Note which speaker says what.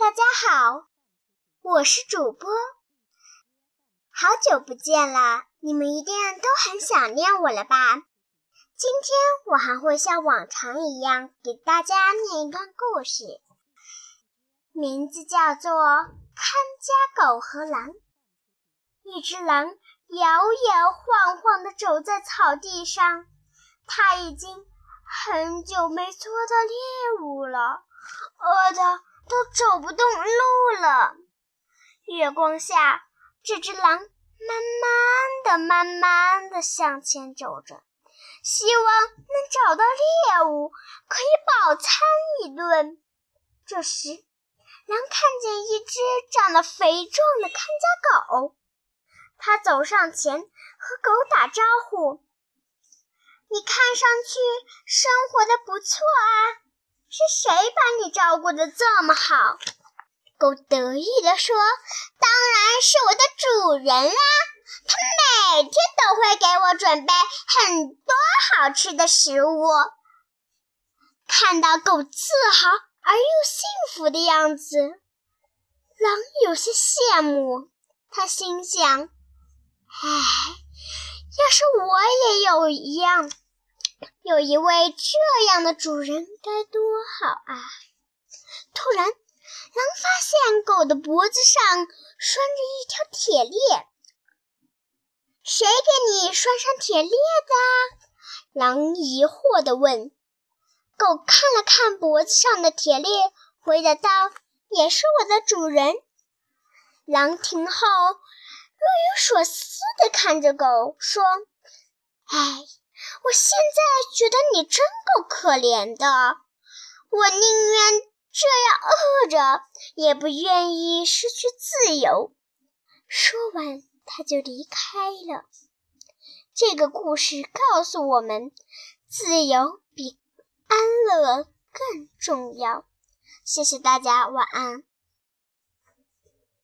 Speaker 1: 大家好，我是主播，好久不见了，你们一定都很想念我了吧？今天我还会像往常一样给大家念一段故事，名字叫做《看家狗和狼》。一只狼摇摇晃晃地走在草地上，它已经很久没捉到猎物了，饿得。都走不动路了。月光下，这只狼慢慢的、慢慢的向前走着，希望能找到猎物，可以饱餐一顿。这时，狼看见一只长得肥壮的看家狗，它走上前和狗打招呼：“你看上去生活的不错啊。”是谁把你照顾的这么好？狗得意地说：“当然是我的主人啦！他每天都会给我准备很多好吃的食物。”看到狗自豪而又幸福的样子，狼有些羡慕。他心想：“唉，要是我也有一样。”有一位这样的主人该多好啊！突然，狼发现狗的脖子上拴着一条铁链。谁给你拴上铁链的？狼疑惑地问。狗看了看脖子上的铁链，回答道：“也是我的主人。”狼听后，若有所思地看着狗，说：“唉。”我现在觉得你真够可怜的，我宁愿这样饿着，也不愿意失去自由。说完，他就离开了。这个故事告诉我们，自由比安乐更重要。谢谢大家，晚安。